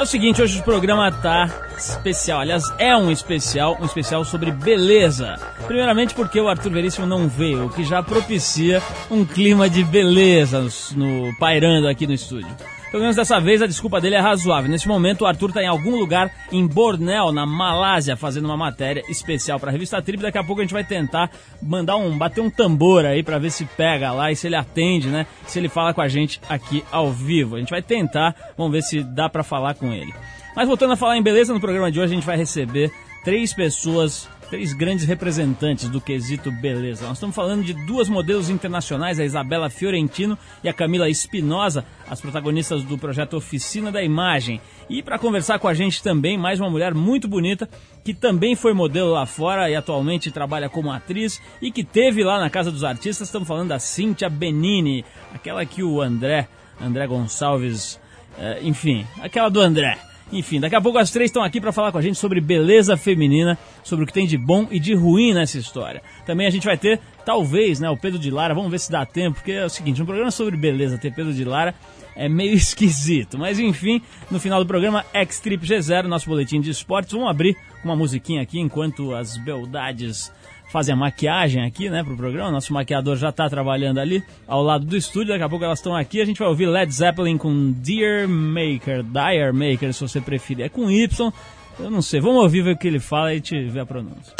é o seguinte, hoje o programa tá especial. Aliás, é um especial, um especial sobre beleza. Primeiramente porque o Arthur Veríssimo não veio, o que já propicia um clima de beleza no, no pairando aqui no estúdio. Pelo menos dessa vez a desculpa dele é razoável. Neste momento o Arthur está em algum lugar em Borneo, na Malásia, fazendo uma matéria especial para a revista Trip. Daqui a pouco a gente vai tentar mandar um, bater um tambor aí para ver se pega lá e se ele atende, né? Se ele fala com a gente aqui ao vivo. A gente vai tentar, vamos ver se dá para falar com ele. Mas voltando a falar em beleza, no programa de hoje a gente vai receber três pessoas três grandes representantes do quesito beleza. Nós estamos falando de duas modelos internacionais, a Isabela Fiorentino e a Camila Espinosa, as protagonistas do projeto Oficina da Imagem. E para conversar com a gente também, mais uma mulher muito bonita, que também foi modelo lá fora e atualmente trabalha como atriz e que teve lá na Casa dos Artistas, estamos falando da Cíntia Benini, aquela que o André, André Gonçalves, eh, enfim, aquela do André enfim, daqui a pouco as três estão aqui para falar com a gente sobre beleza feminina, sobre o que tem de bom e de ruim nessa história. Também a gente vai ter, talvez, né, o Pedro de Lara, vamos ver se dá tempo, porque é o seguinte, um programa sobre beleza, ter Pedro de Lara é meio esquisito. Mas enfim, no final do programa, X-Trip G0, nosso boletim de esportes, vamos abrir uma musiquinha aqui enquanto as beldades fazem a maquiagem aqui, né, pro programa. Nosso maquiador já tá trabalhando ali ao lado do estúdio. Daqui a pouco elas estão aqui. A gente vai ouvir Led Zeppelin com Dear Maker, Dire Maker, se você preferir. É com Y. Eu não sei. Vamos ouvir ver o que ele fala e te ver a pronúncia.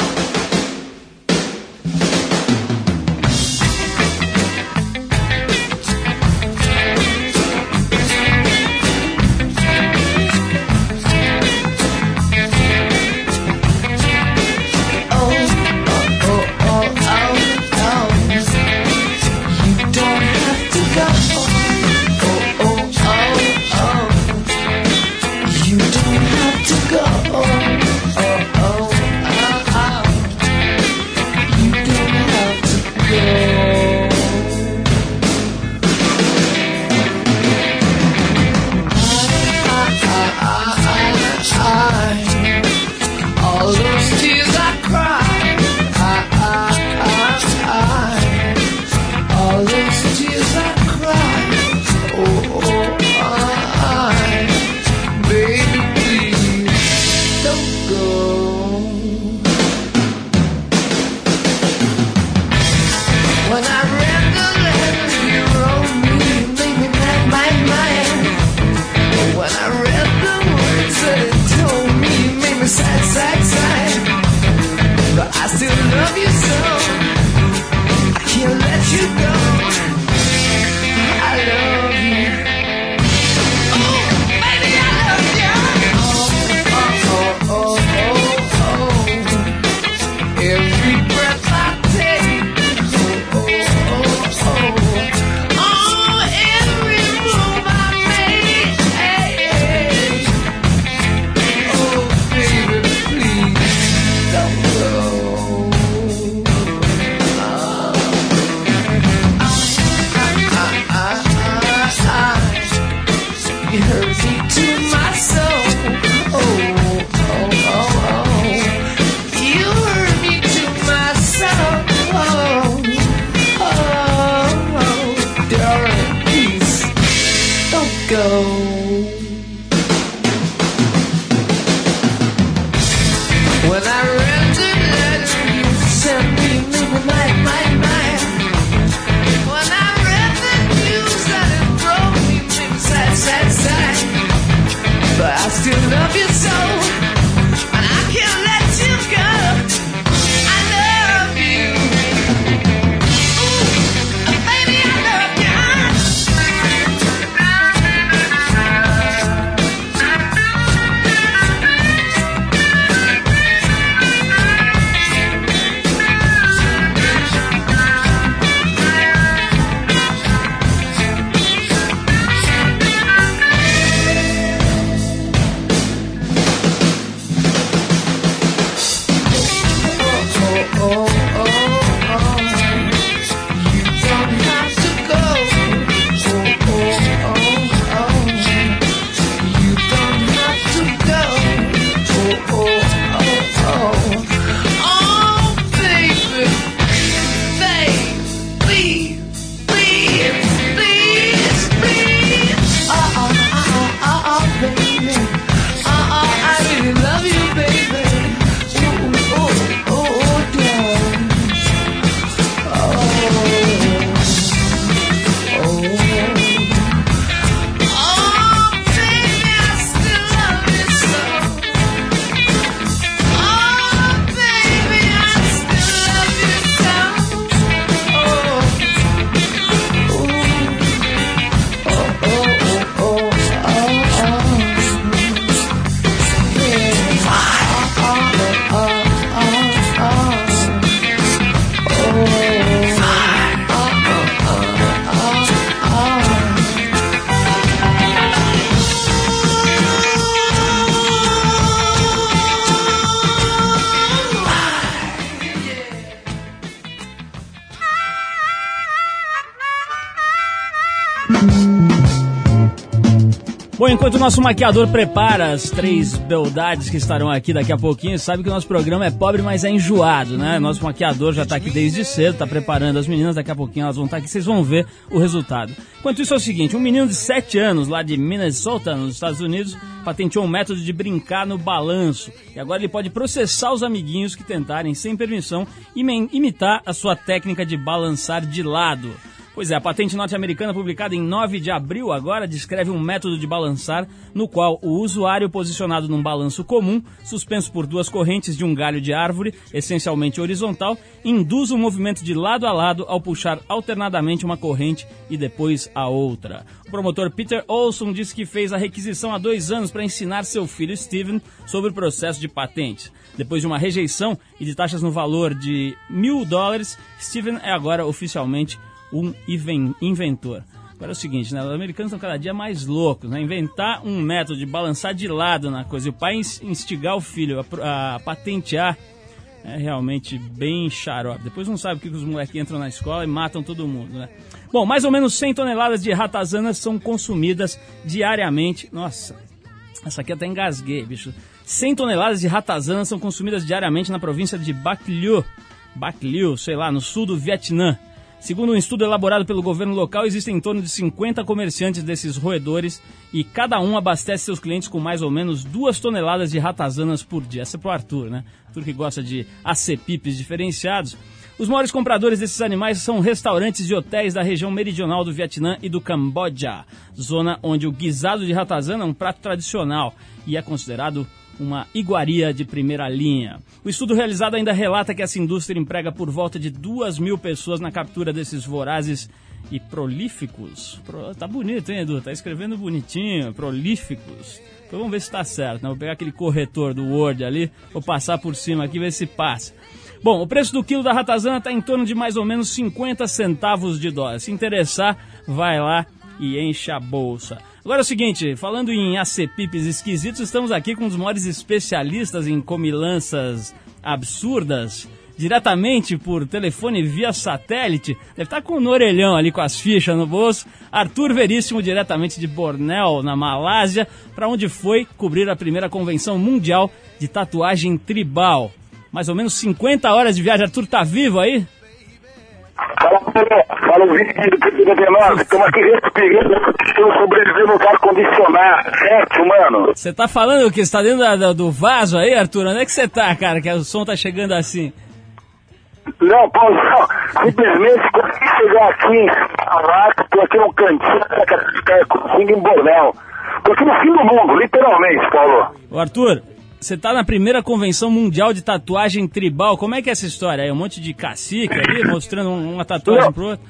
Enquanto o nosso maquiador prepara as três beldades que estarão aqui daqui a pouquinho, sabe que o nosso programa é pobre, mas é enjoado, né? Nosso maquiador já está aqui desde cedo, está preparando as meninas, daqui a pouquinho elas vão estar tá aqui, vocês vão ver o resultado. Enquanto isso é o seguinte, um menino de 7 anos lá de Minnesota, nos Estados Unidos, patenteou um método de brincar no balanço. E agora ele pode processar os amiguinhos que tentarem, sem permissão, imitar a sua técnica de balançar de lado. Pois é, a patente norte-americana publicada em 9 de abril agora descreve um método de balançar no qual o usuário posicionado num balanço comum, suspenso por duas correntes de um galho de árvore, essencialmente horizontal, induz um movimento de lado a lado ao puxar alternadamente uma corrente e depois a outra. O promotor Peter Olson disse que fez a requisição há dois anos para ensinar seu filho Steven sobre o processo de patentes. Depois de uma rejeição e de taxas no valor de mil dólares, Steven é agora oficialmente um inventor. Agora é o seguinte, né? Os americanos estão cada dia mais loucos, né? Inventar um método de balançar de lado na coisa e o pai instigar o filho a, a patentear é realmente bem xarope. Depois não sabe o que os moleques entram na escola e matam todo mundo, né? Bom, mais ou menos 100 toneladas de ratazanas são consumidas diariamente. Nossa, essa aqui até engasguei, bicho. 100 toneladas de ratazanas são consumidas diariamente na província de Bac Liu, Bac Liu, sei lá, no sul do Vietnã. Segundo um estudo elaborado pelo governo local, existem em torno de 50 comerciantes desses roedores e cada um abastece seus clientes com mais ou menos duas toneladas de ratazanas por dia. Essa é pro Arthur, né? Arthur que gosta de acepipes diferenciados. Os maiores compradores desses animais são restaurantes e hotéis da região meridional do Vietnã e do Camboja, zona onde o guisado de ratazana é um prato tradicional e é considerado uma iguaria de primeira linha. O estudo realizado ainda relata que essa indústria emprega por volta de duas mil pessoas na captura desses vorazes e prolíficos. Pro, tá bonito, hein, Edu? Tá escrevendo bonitinho, prolíficos. Então vamos ver se está certo, né? Vou pegar aquele corretor do Word ali, vou passar por cima aqui, ver se passa. Bom, o preço do quilo da ratazana está em torno de mais ou menos 50 centavos de dólar. Se interessar, vai lá e enche a bolsa. Agora é o seguinte, falando em acepipes esquisitos, estamos aqui com um dos maiores especialistas em comilanças absurdas, diretamente por telefone via satélite. Deve estar com o orelhão ali com as fichas no bolso. Arthur Veríssimo, diretamente de Bornéu, na Malásia, para onde foi cobrir a primeira convenção mundial de tatuagem tribal. Mais ou menos 50 horas de viagem. Arthur tá vivo aí? Fala, fala o vídeo do PDD9, estamos aqui respirando, estamos sobrevivendo no ar-condicionado, certo, mano? Você tá falando o que? Você tá dentro da, da, do vaso aí, Arthur? Onde é que você tá, cara, que o som tá chegando assim? Não, Paulo, não. simplesmente consegui chegar aqui em Salato, tô aqui no cantinho, consigo em Bornel. Tô aqui no fim do mundo, literalmente, Paulo. Ô, Arthur, você tá na primeira convenção mundial de tatuagem tribal. Como é que é essa história? É um monte de cacique ali mostrando uma tatuagem Não. pro outro?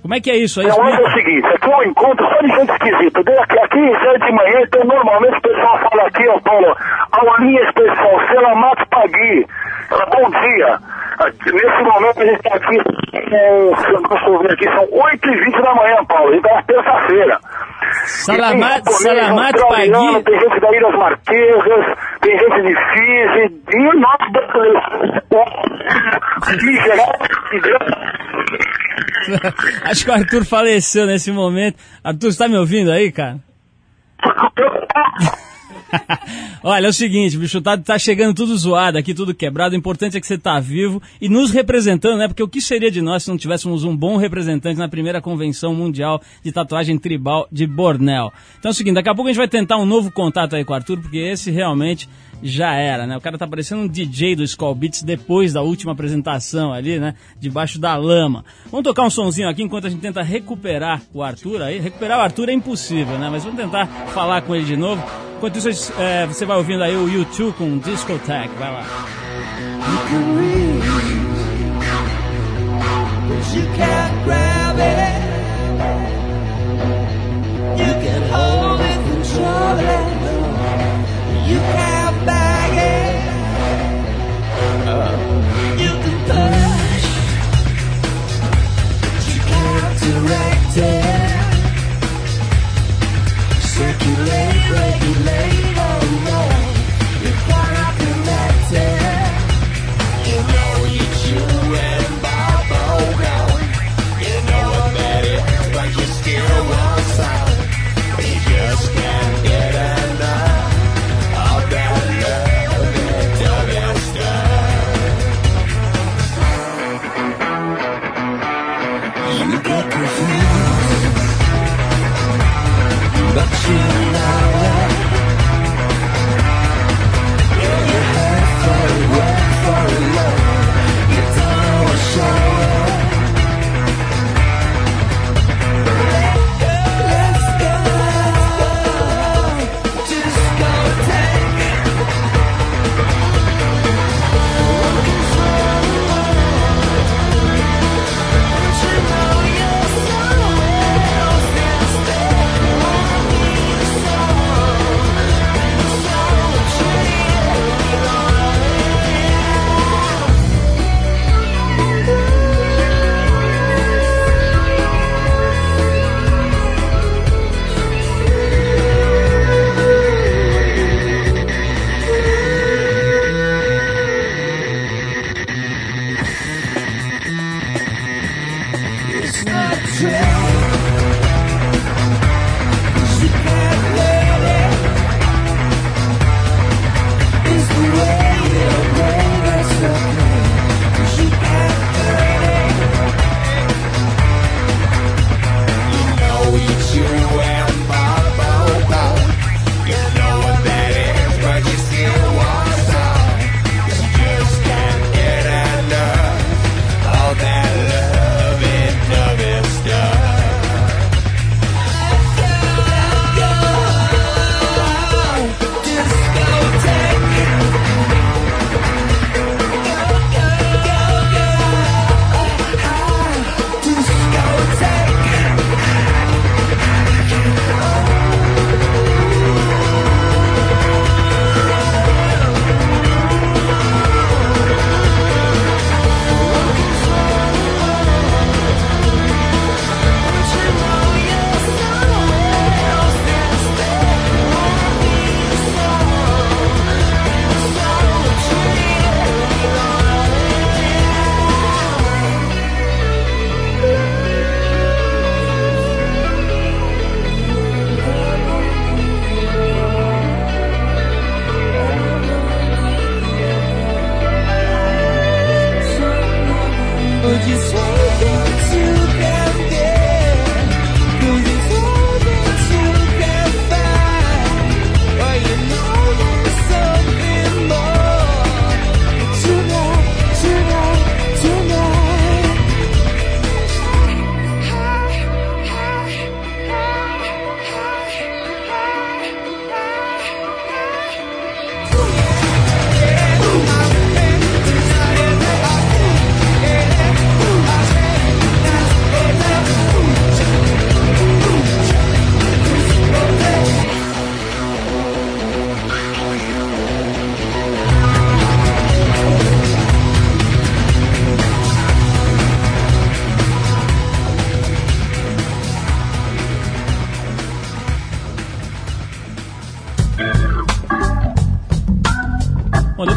Como é que é isso aí? Não, é o seguinte, aqui é um encontro só de gente esquisita. Aqui, aqui já é de manhã, então normalmente o pessoal fala aqui, ó, Paulo, aulinha especial, Selamato Pagui. Bom dia. Nesse momento a gente está aqui, é, aqui, são 8h20 da manhã, Paulo, então é terça-feira. Salamat, Salamat Pagui. Tem gente da Ilhas Marquesas, tem gente de Fiji, e nós brasileiros. geral, Acho que o Arthur faleceu nesse momento. Arthur, você tá me ouvindo aí, cara? Olha, é o seguinte, bicho, tá, tá chegando tudo zoado aqui, tudo quebrado. O importante é que você tá vivo e nos representando, né? Porque o que seria de nós se não tivéssemos um bom representante na primeira convenção mundial de tatuagem tribal de Bornel? Então é o seguinte, daqui a pouco a gente vai tentar um novo contato aí com o Arthur, porque esse realmente já era, né? O cara tá parecendo um DJ do Skull Beats depois da última apresentação ali, né? Debaixo da lama. Vamos tocar um sonzinho aqui enquanto a gente tenta recuperar o Arthur aí. Recuperar o Arthur é impossível, né? Mas vamos tentar falar com ele de novo. Enquanto isso, é, você vai ouvindo aí o YouTube com Discotech. Vai lá. You resurrected.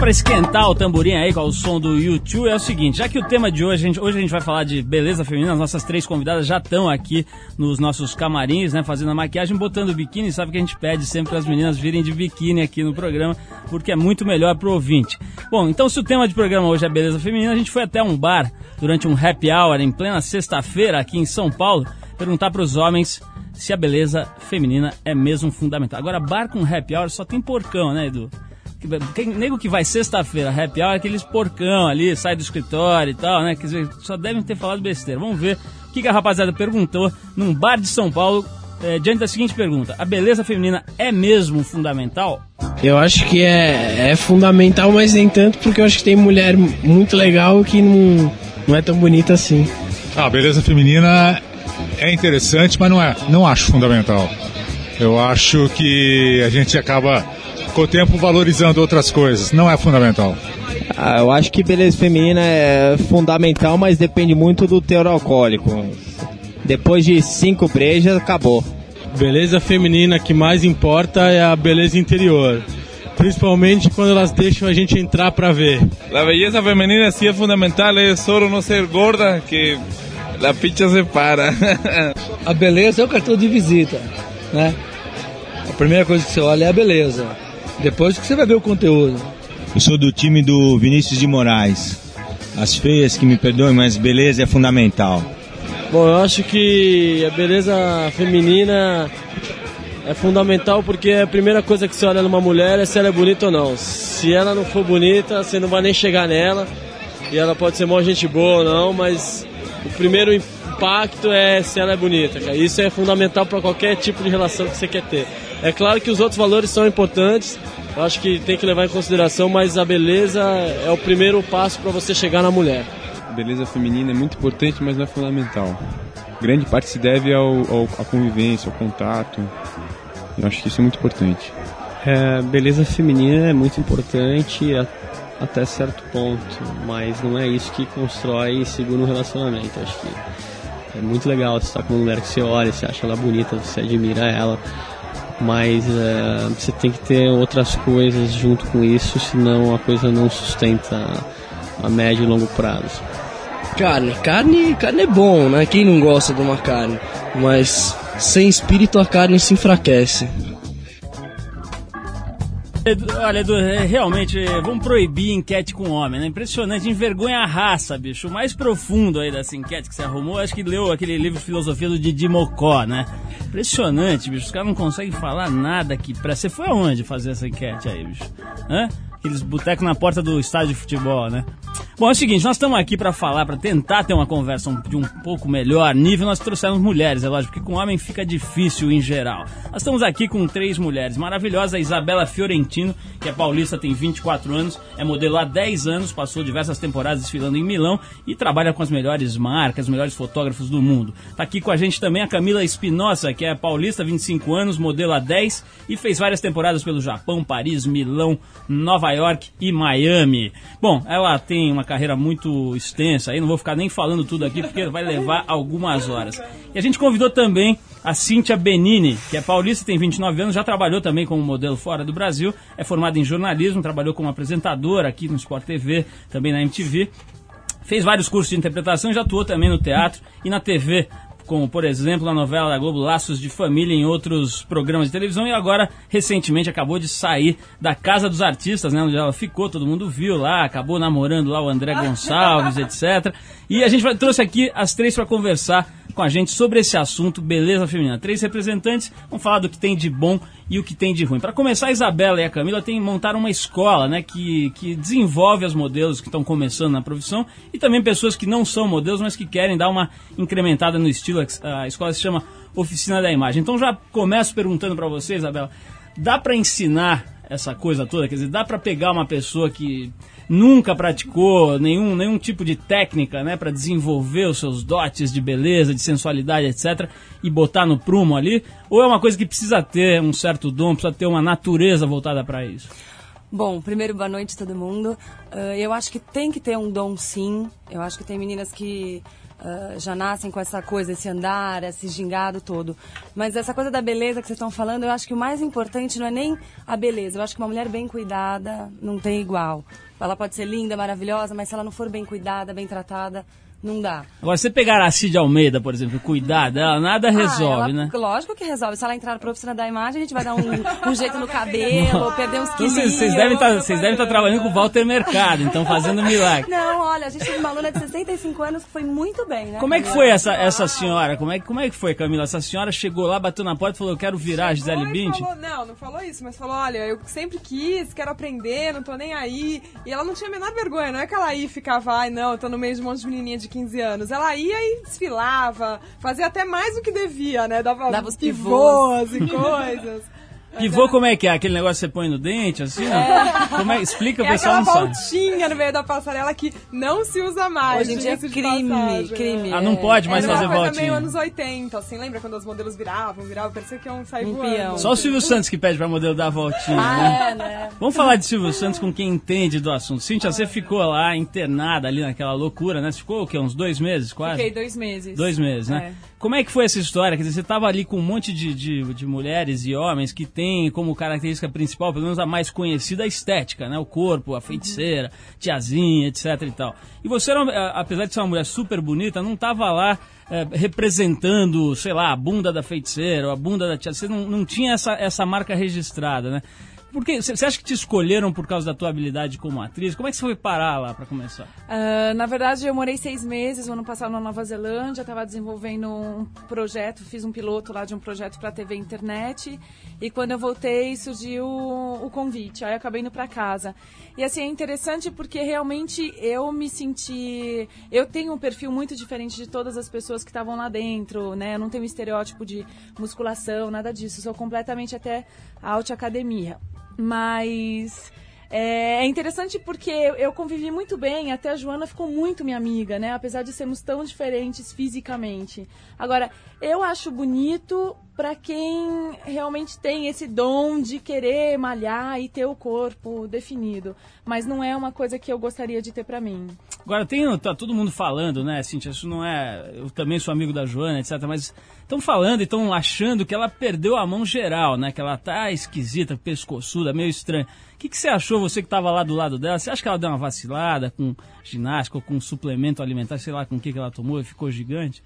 Pra esquentar o tamborim aí com o som do YouTube. É o seguinte, já que o tema de hoje, a gente, hoje a gente vai falar de beleza feminina, as nossas três convidadas já estão aqui nos nossos camarins, né, fazendo a maquiagem, botando biquíni. Sabe que a gente pede sempre para as meninas virem de biquíni aqui no programa, porque é muito melhor pro ouvinte. Bom, então se o tema de programa hoje é beleza feminina, a gente foi até um bar durante um happy hour em plena sexta-feira aqui em São Paulo, perguntar para os homens se a beleza feminina é mesmo fundamental. Agora, bar com happy hour só tem porcão, né, Edu? Quem, nego que vai sexta-feira, happy hour, aqueles porcão ali, sai do escritório e tal, né? Quer dizer, só devem ter falado besteira. Vamos ver o que, que a rapaziada perguntou num bar de São Paulo, é, diante da seguinte pergunta: A beleza feminina é mesmo fundamental? Eu acho que é, é fundamental, mas nem tanto, porque eu acho que tem mulher muito legal que não, não é tão bonita assim. Ah, a beleza feminina é interessante, mas não é, não acho fundamental. Eu acho que a gente acaba com o tempo valorizando outras coisas. Não é fundamental. Ah, eu acho que beleza feminina é fundamental, mas depende muito do teor alcoólico. Depois de cinco brejas, acabou. Beleza feminina que mais importa é a beleza interior. Principalmente quando elas deixam a gente entrar para ver. A beleza feminina sim é fundamental, é só não ser gorda que a picha se para. a beleza é o cartão de visita, né? A primeira coisa que você olha é a beleza. Depois que você vai ver o conteúdo. Eu sou do time do Vinícius de Moraes. As feias que me perdoem, mas beleza é fundamental. Bom, eu acho que a beleza feminina é fundamental porque a primeira coisa que você olha numa mulher é se ela é bonita ou não. Se ela não for bonita, você não vai nem chegar nela. E ela pode ser mó gente boa ou não, mas o primeiro impacto é se ela é bonita, cara. Isso é fundamental para qualquer tipo de relação que você quer ter. É claro que os outros valores são importantes, eu acho que tem que levar em consideração, mas a beleza é o primeiro passo para você chegar na mulher. A beleza feminina é muito importante, mas não é fundamental. Grande parte se deve ao, ao, à convivência, ao contato. Eu acho que isso é muito importante. É, beleza feminina é muito importante até certo ponto, mas não é isso que constrói e segura um relacionamento. Acho que é muito legal você estar com uma mulher que você olha, você acha ela bonita, você admira ela mas uh, você tem que ter outras coisas junto com isso, senão a coisa não sustenta a médio e longo prazo. Carne, carne, carne é bom, né? Quem não gosta de uma carne? Mas sem espírito a carne se enfraquece. Olha, Edu, é, realmente, vamos proibir enquete com homem, né? Impressionante, envergonha a raça, bicho. O mais profundo aí dessa enquete que você arrumou, acho que leu aquele livro de filosofia do Didi Mocó, né? Impressionante, bicho. Os caras não conseguem falar nada aqui. Pra... Você foi aonde fazer essa enquete aí, bicho? Hã? Aqueles botecos na porta do estádio de futebol, né? Bom, é o seguinte, nós estamos aqui para falar, para tentar ter uma conversa de um pouco melhor nível, nós trouxemos mulheres, é lógico, porque com homem fica difícil em geral. Nós estamos aqui com três mulheres maravilhosas, a Isabela Fiorentino, que é paulista, tem 24 anos, é modelo há 10 anos, passou diversas temporadas desfilando em Milão e trabalha com as melhores marcas, os melhores fotógrafos do mundo. Está aqui com a gente também a Camila Espinosa, que é paulista, 25 anos, modelo há 10 e fez várias temporadas pelo Japão, Paris, Milão, Nova York e Miami. Bom, ela tem uma carreira muito extensa aí, não vou ficar nem falando tudo aqui porque vai levar algumas horas. E a gente convidou também a Cíntia Benini, que é paulista, tem 29 anos, já trabalhou também como modelo fora do Brasil, é formada em jornalismo, trabalhou como apresentadora aqui no Sport TV, também na MTV. Fez vários cursos de interpretação, já atuou também no teatro e na TV como por exemplo na novela da Globo Laços de Família em outros programas de televisão e agora recentemente acabou de sair da Casa dos Artistas, né, onde ela ficou, todo mundo viu lá, acabou namorando lá o André Gonçalves, etc. E a gente vai, trouxe aqui as três para conversar com a gente sobre esse assunto, beleza feminina. Três representantes vão falar do que tem de bom e o que tem de ruim. Para começar, a Isabela e a Camila têm montaram uma escola né, que, que desenvolve as modelos que estão começando na profissão e também pessoas que não são modelos, mas que querem dar uma incrementada no estilo. A escola se chama Oficina da Imagem. Então já começo perguntando para você, Isabela, dá para ensinar essa coisa toda? Quer dizer, dá para pegar uma pessoa que nunca praticou nenhum, nenhum tipo de técnica né, para desenvolver os seus dotes de beleza, de sensualidade, etc., e botar no prumo ali? Ou é uma coisa que precisa ter um certo dom, precisa ter uma natureza voltada para isso? Bom, primeiro, boa noite todo mundo. Uh, eu acho que tem que ter um dom sim. Eu acho que tem meninas que ah, já nascem com essa coisa, esse andar, esse gingado todo. Mas essa coisa da beleza que vocês estão falando, eu acho que o mais importante não é nem a beleza. Eu acho que uma mulher bem cuidada não tem igual. Ela pode ser linda, maravilhosa, mas se ela não for bem cuidada, bem tratada, não dá. Agora, você pegar a Cid Almeida, por exemplo, e cuidar dela, nada resolve, Ah, ela- né? Lógico que resolve. Se ela entrar para oficina da imagem, a gente vai dar um, um jeito no cabelo, perder uns Então, quilos. Vocês vocês devem estar vocês devem estar trabalhando com o Walter Mercado, então fazendo milagre. Não, olha, a gente teve uma aluna de 65 anos que foi muito bem, né? Como é que foi essa, essa senhora? Como é, que- como é que foi, Camila? Essa senhora chegou lá, bateu na porta e falou: Eu quero virar a Gisele falou, não, não falou isso, mas falou, olha, eu sempre quis, quero aprender, não tô nem aí. E ela não tinha a menor vergonha, não é que ela ia e ficava, ai não, eu tô no meio de um monte de menininha de 15 anos. Ela ia e desfilava, fazia até mais do que devia, né? Dava, Dava os pivôs. e coisas. Pivô, como é que é? Aquele negócio que você põe no dente, assim? É. Como é? Explica, o É pessoal aquela não sabe. voltinha no meio da passarela que não se usa mais. Hoje em dia é crime, passagem, crime. Ah, não pode mais Era fazer voltinha. meio anos 80, assim, lembra quando os modelos viravam, viravam, parecia que iam sair Um voando. peão. Só o Silvio Santos que pede pra modelo dar a voltinha, Ah, né? é, né? Vamos falar de Silvio Santos com quem entende do assunto. Cíntia, você ficou lá internada ali naquela loucura, né? Você ficou o quê? Uns dois meses quase? Fiquei dois meses. Dois meses, né? Como é que foi essa história? Quer dizer, você estava ali com um monte de, de, de mulheres e homens que têm como característica principal, pelo menos a mais conhecida, a estética, né? O corpo, a feiticeira, tiazinha, etc e tal. E você, apesar de ser uma mulher super bonita, não estava lá eh, representando, sei lá, a bunda da feiticeira ou a bunda da tia. Você não, não tinha essa, essa marca registrada, né? Porque você acha que te escolheram por causa da tua habilidade como atriz? Como é que você foi parar lá para começar? Ah, na verdade, eu morei seis meses o ano passado na Nova Zelândia, estava desenvolvendo um projeto, fiz um piloto lá de um projeto para TV e internet. E quando eu voltei, surgiu o convite. Aí eu acabei indo para casa. E assim, é interessante porque realmente eu me senti. Eu tenho um perfil muito diferente de todas as pessoas que estavam lá dentro, né? Eu não tenho um estereótipo de musculação, nada disso. Eu sou completamente até alta academia. Mas. É é interessante porque eu eu convivi muito bem, até a Joana ficou muito minha amiga, né? Apesar de sermos tão diferentes fisicamente. Agora, eu acho bonito pra quem realmente tem esse dom de querer malhar e ter o corpo definido. Mas não é uma coisa que eu gostaria de ter pra mim. Agora, tem, tá todo mundo falando, né, Cintia? Isso não é. Eu também sou amigo da Joana, etc. Mas estão falando e estão achando que ela perdeu a mão geral, né? Que ela tá esquisita, pescoçuda, meio estranha. O que, que você achou, você que estava lá do lado dela? Você acha que ela deu uma vacilada com ginástica ou com suplemento alimentar, sei lá com o que, que ela tomou e ficou gigante?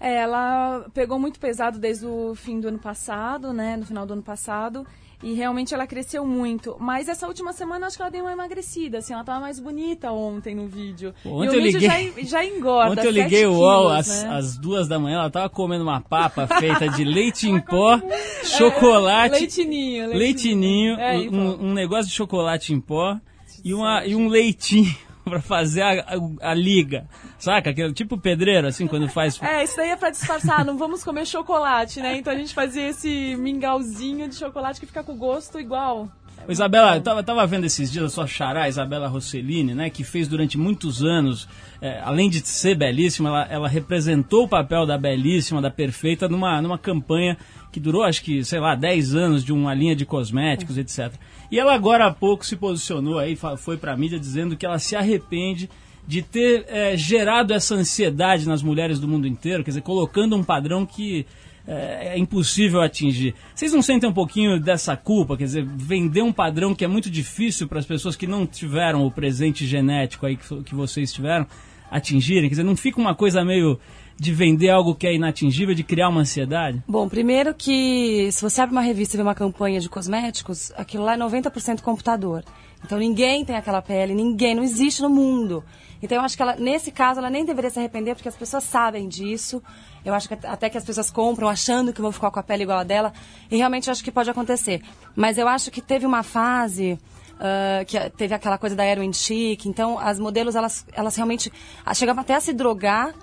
É, ela pegou muito pesado desde o fim do ano passado, né? No final do ano passado. E realmente ela cresceu muito. Mas essa última semana acho que ela deu uma emagrecida, assim, ela tava mais bonita ontem no vídeo. E ontem o eu vídeo liguei- já, já engorda. Ontem eu liguei o UOL às, né? duas da manhã, ela tava comendo uma papa feita de leite em pó, chocolate. leitinho, leitinho. leitinho, É, um- um, um negócio de chocolate em pó e, uma, e um leitinho pra fazer a, a, a liga. Saca? Aquele tipo pedreiro, assim, quando faz. É, isso daí é pra disfarçar, não vamos comer chocolate, né? Então a gente fazia esse mingauzinho de chocolate que fica com gosto igual. Ô, Isabela, eu tava, tava vendo esses dias a sua xará, Isabela Rossellini, né, que fez durante muitos anos, é, além de ser belíssima, ela, ela representou o papel da belíssima, da perfeita, numa, numa campanha que durou, acho que, sei lá, 10 anos de uma linha de cosméticos, etc. E ela agora há pouco se posicionou aí, foi pra mídia dizendo que ela se arrepende de ter é, gerado essa ansiedade nas mulheres do mundo inteiro, quer dizer, colocando um padrão que é, é impossível atingir. Vocês não sentem um pouquinho dessa culpa, quer dizer, vender um padrão que é muito difícil para as pessoas que não tiveram o presente genético aí que, que vocês tiveram atingirem? Quer dizer, não fica uma coisa meio de vender algo que é inatingível, de criar uma ansiedade? Bom, primeiro que se você abre uma revista e vê uma campanha de cosméticos, aquilo lá é 90% computador. Então ninguém tem aquela pele, ninguém, não existe no mundo. Então eu acho que ela, nesse caso, ela nem deveria se arrepender, porque as pessoas sabem disso. Eu acho que at- até que as pessoas compram achando que vão ficar com a pele igual a dela. E realmente eu acho que pode acontecer. Mas eu acho que teve uma fase ah, que teve aquela coisa da heroin chic. Então as modelos, elas, elas realmente chegavam até a se drogar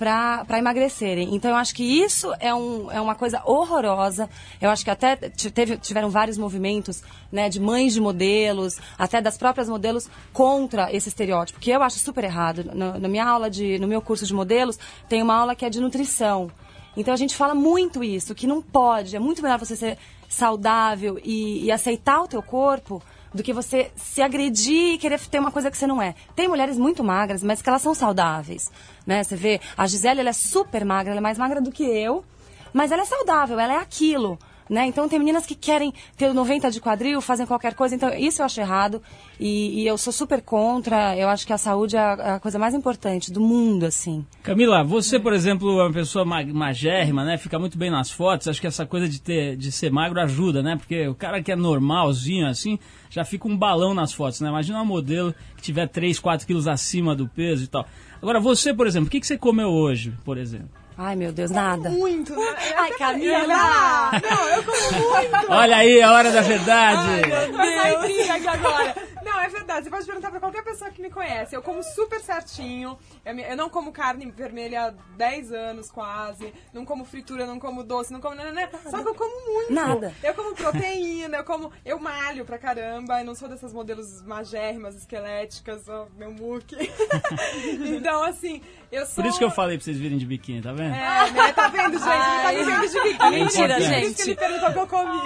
para emagrecerem. Então eu acho que isso é, um, é uma coisa horrorosa. Eu acho que até teve, tiveram vários movimentos né, de mães de modelos, até das próprias modelos, contra esse estereótipo, que eu acho super errado. Na minha aula de, no meu curso de modelos, tem uma aula que é de nutrição. Então a gente fala muito isso, que não pode, é muito melhor você ser saudável e, e aceitar o teu corpo do que você se agredir e querer ter uma coisa que você não é. Tem mulheres muito magras, mas que elas são saudáveis, né? Você vê, a Gisele, ela é super magra, ela é mais magra do que eu, mas ela é saudável, ela é aquilo. Né? Então tem meninas que querem ter 90 de quadril, fazem qualquer coisa. Então isso eu acho errado e, e eu sou super contra. Eu acho que a saúde é a, a coisa mais importante do mundo, assim. Camila, você, por exemplo, é uma pessoa ma- magérrima, né? Fica muito bem nas fotos. Acho que essa coisa de, ter, de ser magro ajuda, né? Porque o cara que é normalzinho, assim, já fica um balão nas fotos, né? Imagina uma modelo que tiver 3, 4 quilos acima do peso e tal. Agora, você, por exemplo, o que, que você comeu hoje, por exemplo? Ai, meu Deus, nada. Muito, né? Ai, Camila! Não, eu como muito. Olha aí, a hora da verdade! Vai sair briga aqui agora. Não, é verdade. Você pode perguntar pra qualquer pessoa que me conhece. Eu como super certinho. Eu, não como carne vermelha há 10 anos quase. Não como fritura, não como doce, não como... nananã. Só que eu como muito. Nada. Eu como proteína, eu como... Eu malho pra caramba. Eu não sou dessas modelos magérrimas, esqueléticas, ó, meu muque. então, assim, eu sou... Por isso que eu falei pra vocês virem de biquíni, tá vendo? É, né? Tá vendo, gente? Ai. Ele tá me vendo de biquíni. Mentira, Por isso gente. que ele perguntou o que eu comi.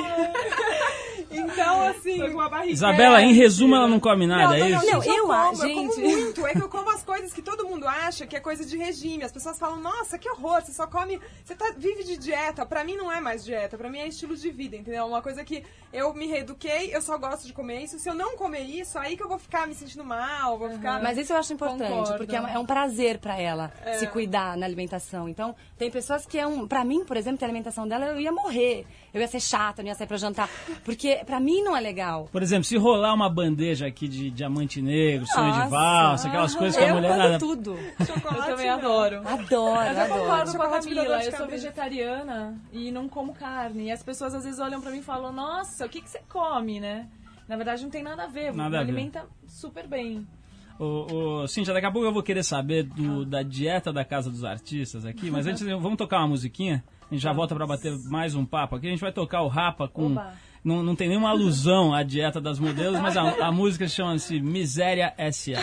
Então, assim... Com uma barriga. Isabela, em resumo, ela não come nada, Não, é não, isso? não, gente, eu, eu, como, ah, eu como gente. muito. É que eu como as coisas que todo mundo acha que é coisa de regime. As pessoas falam, nossa, que horror, você só come. Você tá, vive de dieta. Pra mim não é mais dieta, pra mim é estilo de vida, entendeu? Uma coisa que eu me reeduquei, eu só gosto de comer isso. Se eu não comer isso, aí que eu vou ficar me sentindo mal, vou ficar. Mas isso eu acho importante, Concordo. porque é um, é um prazer pra ela É. se cuidar na alimentação. Então, tem pessoas que é um. Pra mim, por exemplo, que a alimentação dela eu ia morrer. Eu ia ser chata, não ia sair pra jantar. Porque pra mim não é legal. Por exemplo, se rolar uma bandeja aqui de diamante negro, sonho de valsa, aquelas coisas que a eu mulher... nada- tudo. Eu também adoro. Adoro, Mas eu adoro. concordo com a Chocolate Camila. Eu sou vegetariana e não como carne. E as pessoas às vezes olham pra mim e falam, nossa, o que, que você come, né? Na verdade não tem nada a ver. Nada me a ver. alimenta super bem. Ô, ô, Cíntia, daqui a pouco eu vou querer saber do- da dieta da Casa dos Artistas aqui, mas antes vamos tocar uma musiquinha. A gente já volta pra bater mais um papo aqui. A gente vai tocar o Rapa com. Oba. Não, não tem nenhuma alusão à dieta das modelos, mas a, a música chama-se Miséria S.A.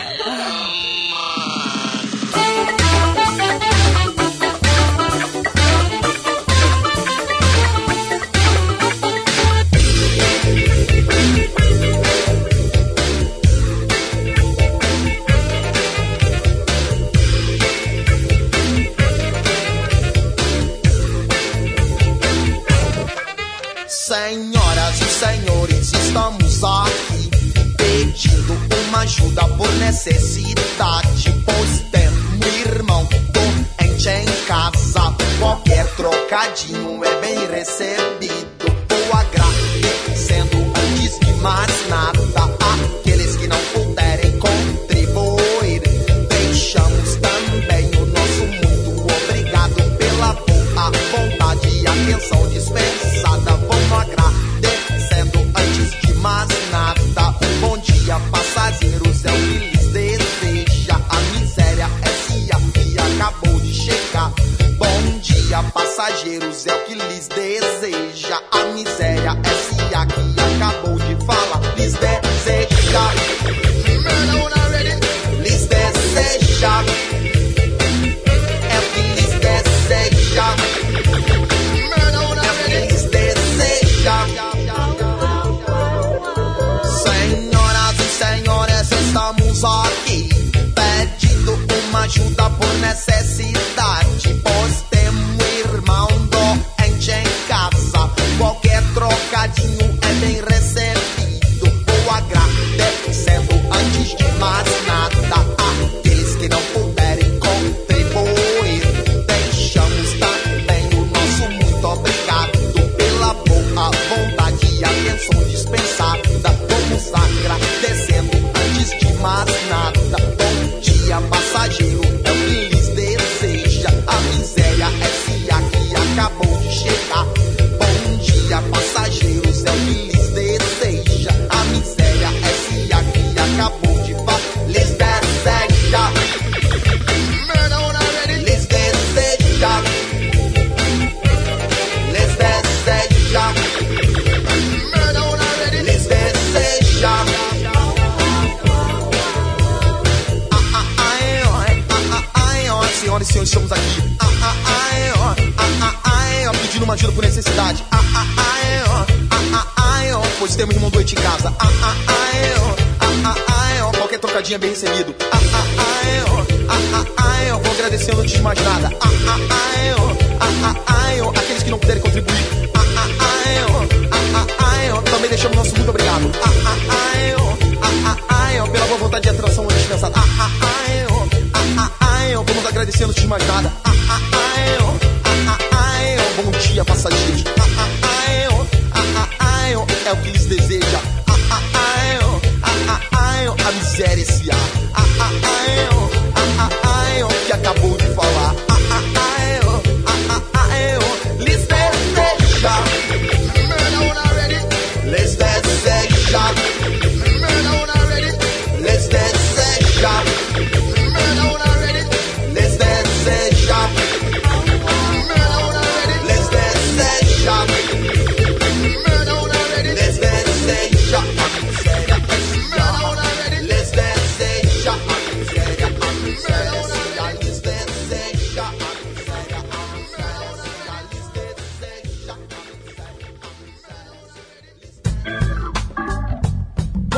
ajuda por necessidade. Trocadinha é bem recebido.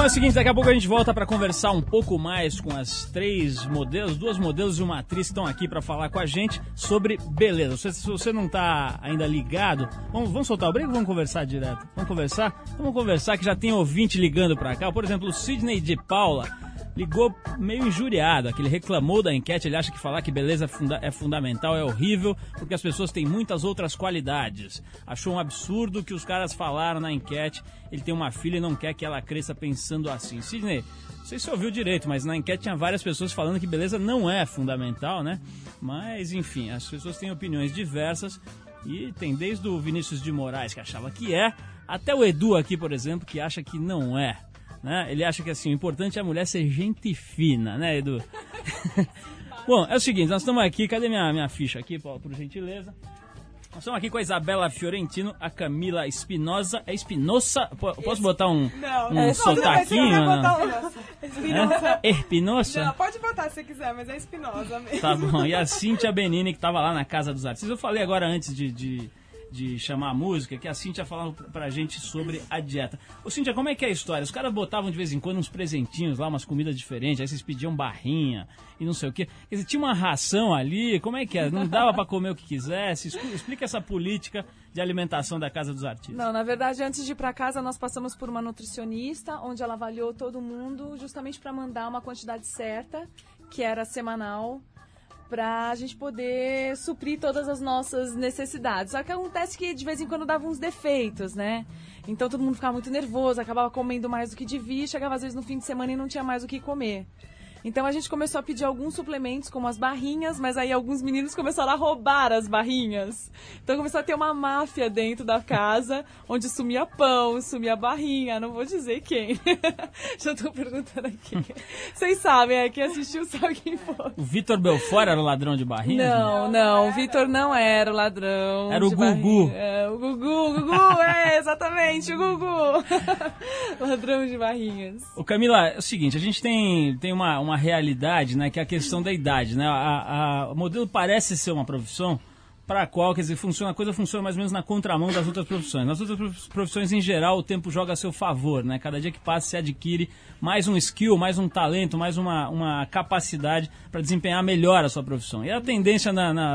É o seguinte, daqui a pouco a gente volta para conversar um pouco mais com as três modelos, duas modelos e uma atriz que estão aqui para falar com a gente sobre beleza. Se, você não tá ainda ligado, vamos, vamos soltar o brinco ou vamos conversar direto? Vamos conversar? Vamos conversar que já tem ouvinte ligando para cá. Por exemplo, o Sidney de Paula ligou meio injuriado, que ele reclamou da enquete, ele acha que falar que beleza é funda- é fundamental é horrível, porque as pessoas têm muitas outras qualidades. Achou um absurdo que os caras falaram na enquete, ele tem uma filha e não quer que ela cresça pensando assim. Sidney, não sei se você ouviu direito, mas na enquete tinha várias pessoas falando que beleza não é fundamental, né? Mas, enfim, as pessoas têm opiniões diversas e tem desde o Vinícius de Moraes, que achava que é, até o Edu aqui, por exemplo, que acha que não é. Né? Ele acha que assim, o importante é a mulher ser gente fina, né, Edu? Bom, é o seguinte, nós estamos aqui, cadê minha, minha ficha aqui, por, por gentileza? Nós estamos aqui com a Isabela Fiorentino, a Camila Espinosa. É Espinosa? Po- Posso botar um, um é, sotaquinho? Não, botar um Espinosa. É? Espinosa? Não, pode botar se você quiser, mas é espinosa mesmo. Tá bom. E a Cíntia Benini, que tava lá na Casa dos Artistas. Eu falei agora antes de, de, de chamar a música, que a Cíntia falava pra- gente sobre a dieta. Ô Cíntia, como é que é a história? Os caras botavam de vez em quando uns presentinhos lá, umas comidas diferentes, aí vocês pediam barrinha e não sei o quê. Quer dizer, tinha uma ração ali, como é que é? Não dava pra comer o que quisesse? Expl- Explica essa política de alimentação da Casa dos Artistas. Não, na verdade, antes de ir para casa, nós passamos por uma nutricionista, onde ela avaliou todo mundo, justamente para mandar uma quantidade certa, que era semanal, para a gente poder suprir todas as nossas necessidades. Só que acontece que de vez em quando dava uns defeitos, né? Então todo mundo ficava muito nervoso, acabava comendo mais do que devia, chegava às vezes no fim de semana e não tinha mais o que comer. Então a gente começou a pedir alguns suplementos, como as barrinhas, mas aí alguns meninos começaram a roubar as barrinhas. Então começou a ter uma máfia dentro da casa, onde sumia pão, sumia barrinha, não vou dizer quem. Já tô perguntando aqui. Vocês sabem, é, quem assistiu sabe quem foi. O Vitor Belfort era o ladrão de barrinha? Não, não, o Vitor não era o ladrão. Era o Gugu. É, o Gugu, o Gugu, é, exatamente, o Gugu. ladrão de barrinhas. O Camila, é o seguinte, a gente tem, tem uma, uma realidade, né, que é a questão da idade, né? A, a- o modelo parece ser uma profissão para a qual, quer dizer, funciona, a coisa funciona mais ou menos na contramão das outras profissões. Nas outras prof- profissões, em geral, o tempo joga a seu favor, né? Cada dia que passa, se adquire mais um skill, mais um talento, mais uma, uma capacidade para desempenhar melhor a sua profissão. E a tendência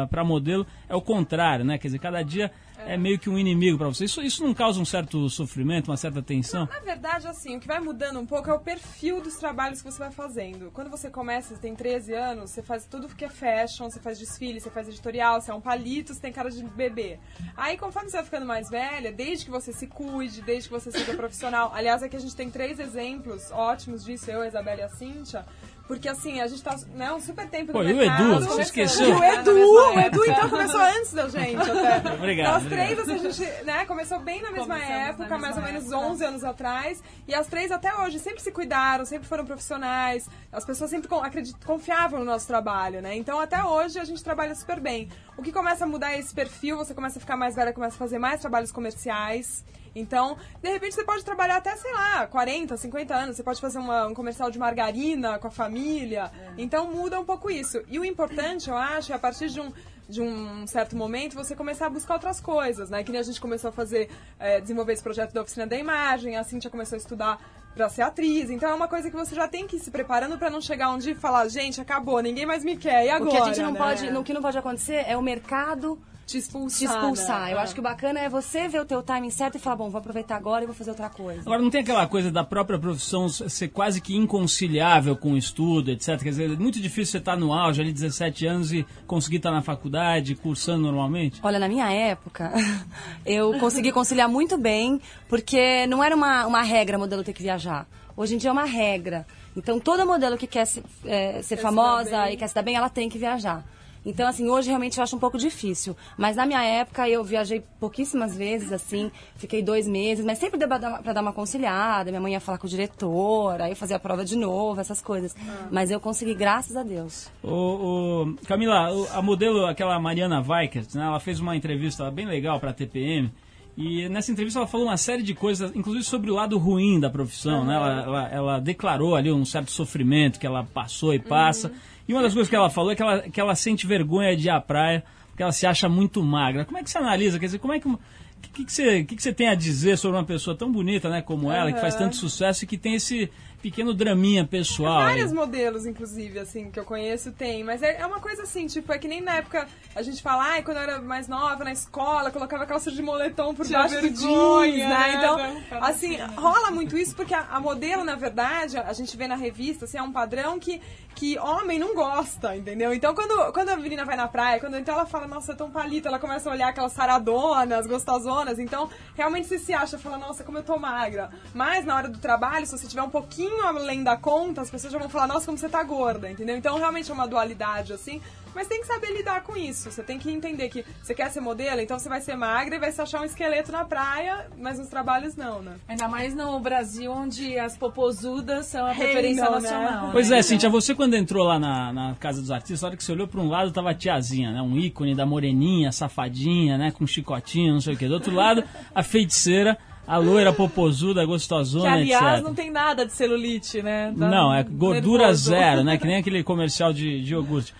para modelo é o contrário, né? Quer dizer, cada dia é, meio que um inimigo para você. Isso, isso não causa um certo sofrimento, uma certa tensão? Na verdade, assim, o que vai mudando um pouco é o perfil dos trabalhos que você vai fazendo. Quando você começa, você tem 13 anos, você faz tudo que é fashion, você faz desfile, você faz editorial, você é um palito, você tem cara de bebê. Aí, conforme você vai ficando mais velha, desde que você se cuide, desde que você seja profissional. Aliás, aqui a gente tem três exemplos ótimos disso, eu, a Isabela e a Cíntia. Porque assim, a gente tá né, um super tempo Pô, no e o mercado. Edu? Você esqueceu? E o Edu, o Edu então começou antes da gente até. Obrigado, as obrigado. três, assim, a gente né, começou bem na mesma Começamos na época, mesma mais ou menos época. 11 anos atrás. E as três até hoje sempre se cuidaram, sempre foram profissionais. As pessoas sempre acredit- confiavam no nosso trabalho, né? Então até hoje a gente trabalha super bem. O que começa a mudar é esse perfil, você começa a ficar mais velha, começa a fazer mais trabalhos comerciais. Então, de repente você pode trabalhar até, sei lá, 40, 50 anos. Você pode fazer uma- um comercial de margarina com a família. Então muda um pouco isso. E o importante, eu acho, é a partir de um de um certo momento, você começar a buscar outras coisas, né? Que nem a gente começou a fazer, é, desenvolver esse projeto da oficina da imagem, a Cintia começou a estudar pra ser atriz. Então é uma coisa que você já tem que ir se preparando pra não chegar um dia e falar, gente, acabou, ninguém mais me quer. E agora? o que a gente não né? pode, o que não pode acontecer é o mercado te expulsar. te expulsar. né? Eu É. acho que o bacana é você ver o teu timing certo e falar, bom, vou aproveitar agora e vou fazer outra coisa. Agora, não tem aquela coisa da própria profissão ser quase que inconciliável com o estudo, etc. Quer dizer, é muito difícil você estar no auge, ali, 17 anos, e conseguir estar na faculdade, cursando normalmente? Olha, na minha época, eu consegui conciliar muito bem, porque não era uma, uma regra modelo ter que viajar. Hoje em dia é uma regra. Então, toda modelo que quer se- é, ser se famosa bem. e quer se dar bem, ela tem que viajar. Então, assim, hoje realmente eu acho um pouco difícil. Mas na minha época eu viajei pouquíssimas vezes, assim, fiquei dois meses, mas sempre deu pra dar, pra dar uma conciliada. Minha mãe ia falar com o diretor, aí eu fazia a prova de novo, essas coisas. Mas eu consegui, graças a Deus. Ô, ô, Camila, o- a modelo, aquela Mariana Weikert, né, ela fez uma entrevista bem legal para a TPM. E nessa entrevista ela falou uma série de coisas, inclusive sobre o lado ruim da profissão. Né? Ela, ela, ela declarou ali um certo sofrimento que ela passou e passa. E uma das coisas que ela falou é que ela, que ela sente vergonha de ir à praia, porque ela se acha muito magra. Como é que você analisa? Quer dizer, como é que. O que, que, você, que, que você tem a dizer sobre uma pessoa tão bonita né, como ela, que faz tanto sucesso e que tem esse pequeno draminha pessoal? aí? Vários modelos, inclusive, assim, que eu conheço tem. Mas é, é uma coisa assim, tipo, é que nem na época a gente fala, ai, quando eu era mais nova, na escola, colocava calça de moletom por Tinha baixo do vergonha, jeans, né? né? Então, assim, rola muito isso porque a, a modelo, na verdade, a gente vê na revista, assim, é um padrão que, que homem não gosta, entendeu? Então, quando, quando a menina vai na praia, quando então ela fala, nossa, é tão palito, ela começa a olhar aquelas saradonas, gostosonas, então, realmente você se acha, fala, nossa, como eu tô magra. Mas, na hora do trabalho, se você tiver um pouquinho além da conta, as pessoas já vão falar, nossa, como você tá gorda, entendeu? Então, realmente é uma dualidade, assim, mas tem que saber lidar com isso. Você tem que entender que você quer ser modelo, então você vai ser magra e vai se achar um esqueleto na praia, mas nos trabalhos não, né? Ainda mais no Brasil, onde as popozudas são a preferência né? nacional. Pois né? é, Cintia, você quando entrou lá na, na Casa dos Artistas, a hora que você olhou para um lado tava a tiazinha, né? Um ícone da moreninha, safadinha, né? Com chicotinho, não sei o quê. Do outro lado, a feiticeira, a loira popozuda, Que, gostosona, aliás, etc. não tem nada de celulite, né? Dá Não, é gordura nervoso. zero, né? Que nem aquele comercial de, de iogurte.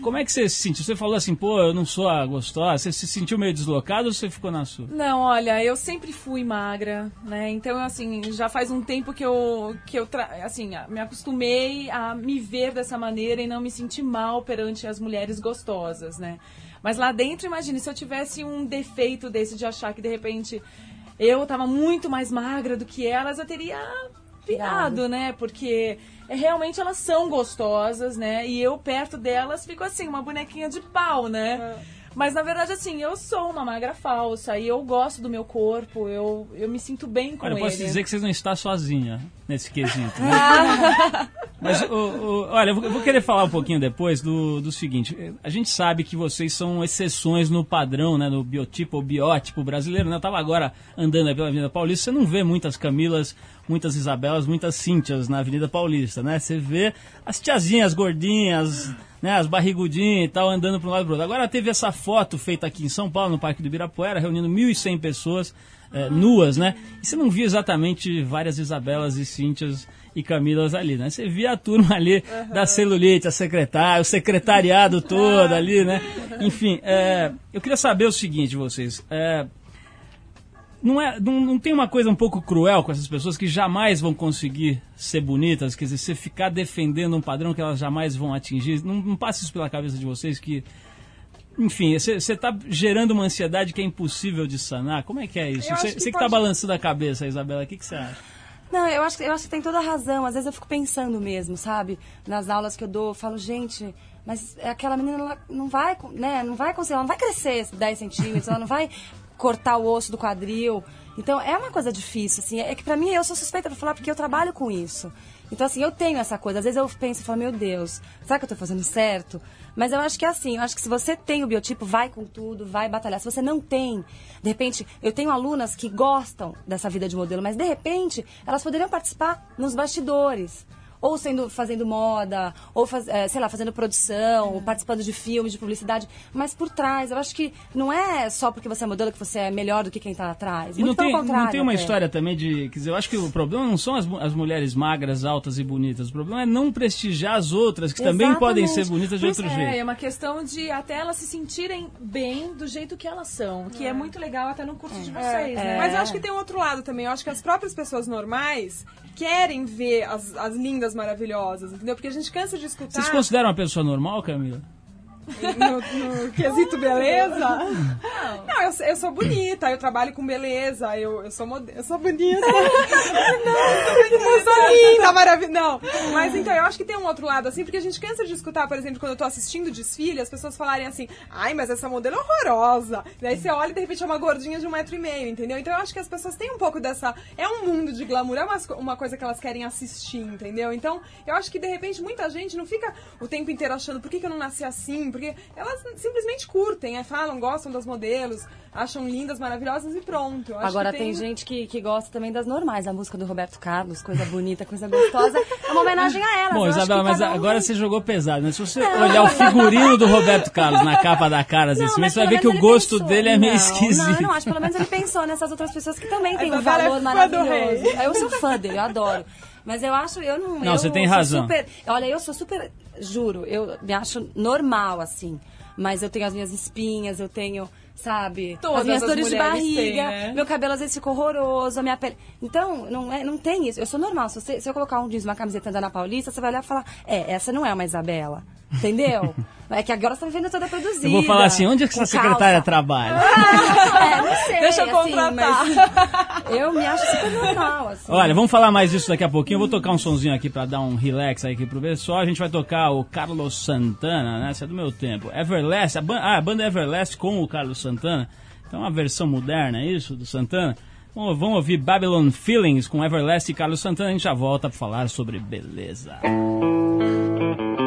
Como é que você se sentiu? Você falou assim, pô, eu não sou a gostosa. Você se sentiu meio deslocado ou você ficou na sua? Não, olha, eu sempre fui magra, né? Então, assim, já faz um tempo que eu, que eu assim, me acostumei a me ver dessa maneira e não me sentir mal perante as mulheres gostosas, né? Mas lá dentro, imagine, se eu tivesse um defeito desse de achar que, de repente, eu tava muito mais magra do que elas, eu teria pirado, né? Porque é, realmente elas são gostosas, né? E eu perto delas fico assim, uma bonequinha de pau, né? Mas na verdade, assim, eu sou uma magra falsa e eu gosto do meu corpo, eu, eu me sinto bem com Olha, eu ele. posso dizer que você não está sozinha nesse quesito. né? Mas, o- o- olha, eu vou, querer falar um pouquinho depois do, do seguinte. A gente sabe que vocês são exceções no padrão, né? No biotipo ou biótipo brasileiro, né? Eu tava agora andando pela Avenida Paulista, você não vê muitas Camilas, muitas Isabelas, muitas Cíntias na Avenida Paulista, né? Você vê as tiazinhas gordinhas, né? As barrigudinhas e tal, andando para um lado e pro outro. Agora teve essa foto feita aqui em São Paulo, no Parque do Ibirapuera, reunindo 1.100 pessoas eh, nuas, né? E você não via exatamente várias Isabelas e Cíntias e Camilas ali, né? Você via a turma ali da celulite, a secretária, o secretariado todo ali, né? Enfim, eh, eu queria saber o seguinte de vocês. eh, não, é, não, não tem uma coisa um pouco cruel com essas pessoas que jamais vão conseguir ser bonitas? Quer dizer, você ficar defendendo um padrão que elas jamais vão atingir? Não, não passa isso pela cabeça de vocês que. Enfim, você está gerando uma ansiedade que é impossível de sanar? Como é que é isso? Você que que está pode- balançando a cabeça, Isabela, o que você acha? Não, eu acho, que- eu acho que tem toda a razão. Às vezes eu fico pensando mesmo, sabe? Nas aulas que eu dou, eu falo, gente, mas aquela menina ela não vai, né? Não vai conseguir, ela não vai crescer 10 centímetros, ela não vai cortar o osso do quadril. Então é uma coisa difícil, assim. É que pra mim eu sou suspeita pra falar porque eu trabalho com isso. Então, assim, eu tenho essa coisa. Às vezes eu penso e falo, meu Deus, será que eu tô fazendo certo? Mas eu acho que é assim, eu acho que se você tem o biotipo, vai com tudo, vai batalhar. Se você não tem, de repente, eu tenho alunas que gostam dessa vida de modelo, mas de repente elas poderiam participar nos bastidores. Ou sendo fazendo moda, ou faz, é, sei lá, fazendo produção, participando de filmes, de publicidade, mas por trás. Eu acho que não é só porque você é modelo que você é melhor do que quem tá atrás. E não Muito pelo tem, contrário. não tem uma até. história também de. Quer dizer, eu acho que o problema não são as, as mulheres magras, altas e bonitas. O problema é não prestigiar as outras, que também podem ser bonitas de Pois outro é, jeito. É uma questão de até elas se sentirem bem do jeito que elas são, que é, muito legal até no curso de vocês, É, né? Mas eu acho que tem um outro lado também. Eu acho que as próprias pessoas normais querem ver as, as lindas maravilhosas, entendeu? Porque a gente cansa de escutar. Você se considera uma pessoa normal, Camila? No, no quesito beleza? Não, eu, eu sou bonita, eu trabalho com beleza, eu, eu sou modelo, eu sou bonita. não, eu sou linda, maravilhosa. Não, mas então, eu acho que tem um outro lado assim, porque a gente cansa de escutar, por exemplo, quando eu tô assistindo desfile, as pessoas falarem assim, ai, mas essa modelo é horrorosa. Daí você olha e de repente é uma gordinha de um metro e meio, entendeu? Então eu acho que as pessoas têm um pouco dessa. É um mundo de glamour, é uma, uma coisa que elas querem assistir, entendeu? Então, eu acho que de repente muita gente não fica o tempo inteiro achando por que, que eu não nasci assim, porque elas simplesmente curtem, é, falam, gostam das modelos, acham lindas, maravilhosas e pronto. Eu acho Agora que tem... gente que, que gosta também das normais, a música do Roberto Carlos, coisa bonita, coisa gostosa. É uma homenagem a elas. Bom, Isabela, que mas um agora tem- você jogou pesado, né? Se você olhar o figurino do Roberto Carlos na capa da cara mês, você vai ver que o gosto dele é meio Não, esquisito. Não, eu não acho. Pelo menos ele pensou nessas outras pessoas que também têm um é valor do maravilhoso. Eu sou fã dele, eu adoro. Mas eu acho, eu não. Não, eu você tem sou razão. super- olha, eu sou super. Juro, eu me acho normal, assim. Mas eu tenho as minhas espinhas, eu tenho, sabe? Todas as minhas as dores de barriga. têm, né? Meu cabelo às vezes fica horroroso, a minha pele. Então, não, é, não tem isso. Eu sou normal. Se, você- se eu colocar um jeans, uma camiseta andando na Paulista, você vai olhar e falar: é, essa não é uma Isabela. Entendeu? É que agora você tá me vendo toda produzida. Eu vou falar assim, onde é que essa secretária calça. trabalha? É, não sei. Deixa eu assim, contratar. mas eu me acho super normal, assim. Olha, vamos falar mais disso daqui a pouquinho. Eu vou tocar um sonzinho aqui pra dar um relax aí aqui pro pessoal. A gente vai tocar o Carlos Santana, né? Essa é do meu tempo. Everlast, a, ban ah, a banda Everlast com o Carlos Santana. Então, uma versão moderna, é isso, do Santana. Bom, vamos ouvir Babylon Feelings com Everlast e Carlos Santana. A gente já volta pra falar sobre beleza. My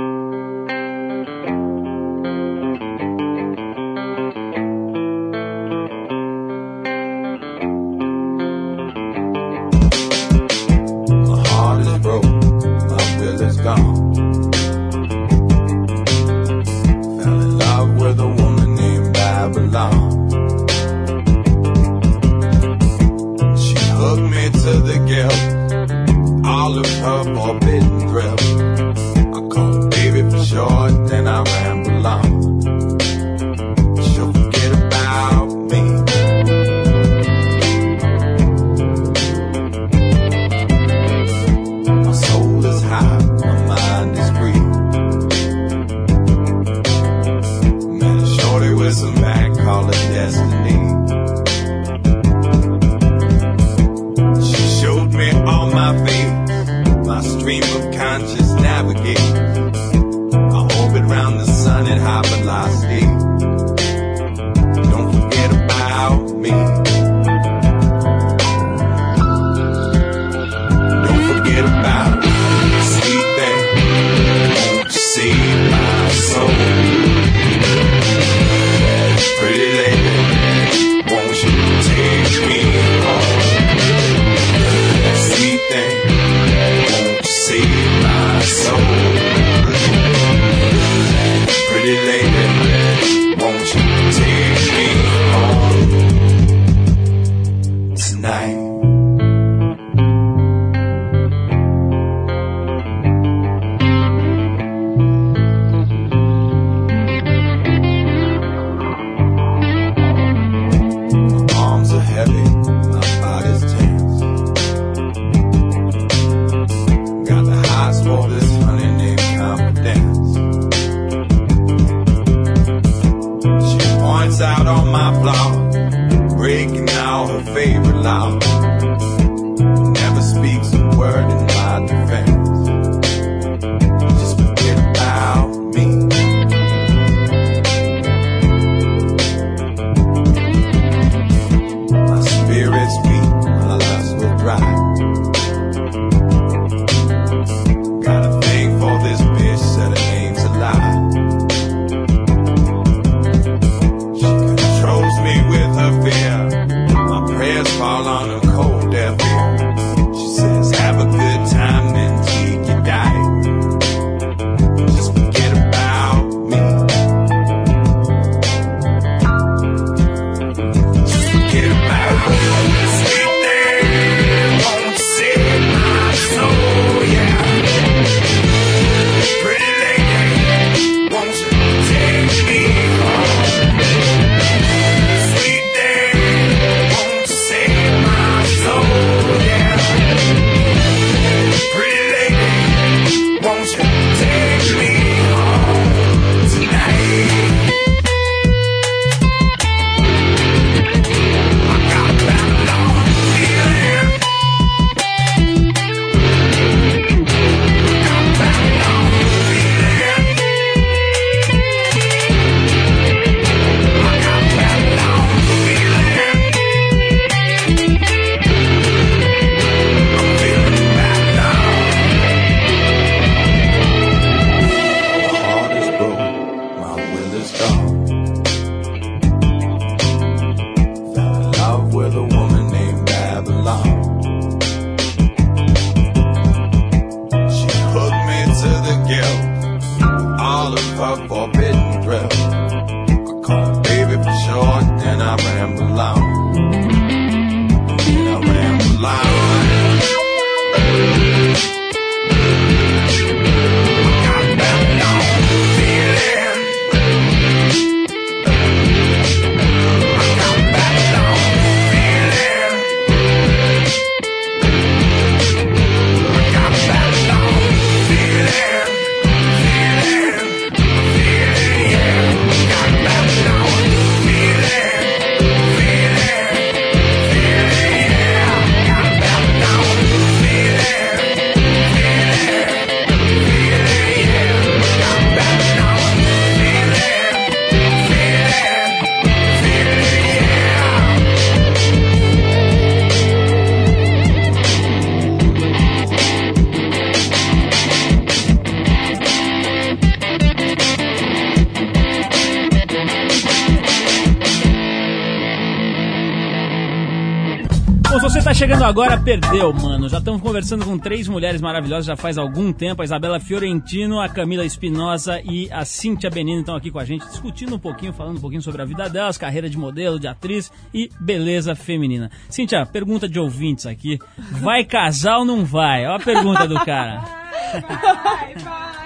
perdeu, mano. Já estamos conversando com três mulheres maravilhosas já faz algum tempo. A Isabela Fiorentino, a Camila Espinosa e a Cíntia Benino estão aqui com a gente, discutindo um pouquinho, falando um pouquinho sobre a vida delas, carreira de modelo, de atriz e beleza feminina. Cíntia, pergunta de ouvintes aqui. Vai casar ou não vai? Olha a pergunta do cara. Vai, vai.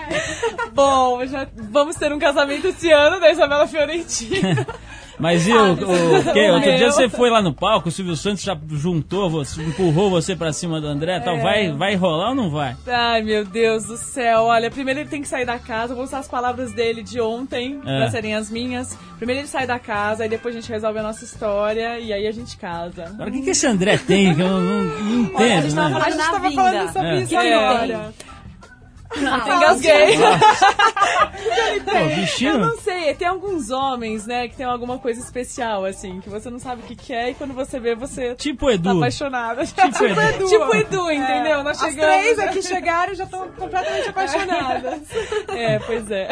Bom, já vamos ter um casamento esse ano da Isabela Fiorentina. Mas e o, o quê? Outro dia você foi lá no palco, o Silvio Santos já juntou, você, empurrou você pra cima do André e tal. É. Vai, vai rolar ou não vai? Ai, meu Deus do céu. Olha, primeiro ele tem que sair da casa. Vou usar as palavras dele de ontem, É. pra serem as minhas. Primeiro ele sai da casa, aí depois a gente resolve a nossa história e aí a gente casa. Agora, o que, que esse André tem que eu não, não- entendo, né? A gente tava falando sobre É. isso É. agora. Engasguei. Pô. Eu não sei, tem alguns homens, né, que tem alguma coisa especial, assim, que você não sabe o que, que é e quando você vê, você Tipo Edu. tá apaixonada. Tipo Edu. Tipo Edu, entendeu? Nós As chegamos... três aqui chegaram e já estão completamente apaixonadas. É, pois é.